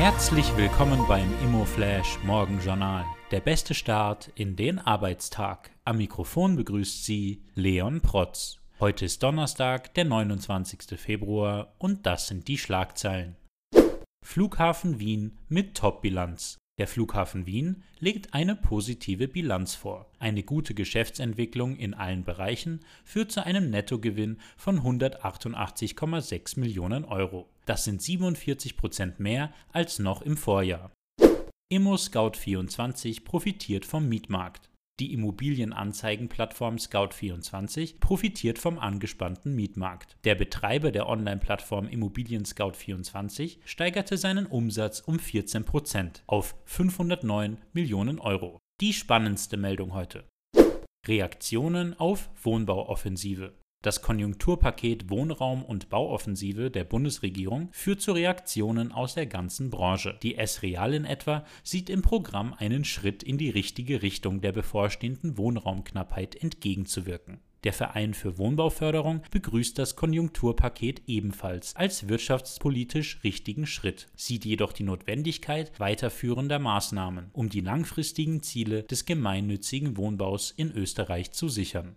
Herzlich willkommen beim Immoflash Morgenjournal. Der beste Start in den Arbeitstag. Am Mikrofon begrüßt Sie Leon Protz. Heute ist Donnerstag, der 29. Februar und das sind die Schlagzeilen. Flughafen Wien mit Top-Bilanz. Der Flughafen Wien legt eine positive Bilanz vor. Eine gute Geschäftsentwicklung in allen Bereichen führt zu einem Nettogewinn von 188,6 Millionen Euro. Das sind 47 Prozent mehr als noch im Vorjahr. Immo Scout 24 profitiert vom Mietmarkt. Die Immobilienanzeigenplattform Scout24 profitiert vom angespannten Mietmarkt. Der Betreiber der Online-Plattform Immobilien Scout24 steigerte seinen Umsatz um 14 Prozent auf 509 Millionen Euro. Die spannendste Meldung heute. Reaktionen auf Wohnbauoffensive. Das Konjunkturpaket Wohnraum und Bauoffensive der Bundesregierung führt zu Reaktionen aus der ganzen Branche. Die S-Real in etwa sieht im Programm einen Schritt in die richtige Richtung der bevorstehenden Wohnraumknappheit entgegenzuwirken. Der Verein für Wohnbauförderung begrüßt das Konjunkturpaket ebenfalls als wirtschaftspolitisch richtigen Schritt, sieht jedoch die Notwendigkeit weiterführender Maßnahmen, um die langfristigen Ziele des gemeinnützigen Wohnbaus in Österreich zu sichern.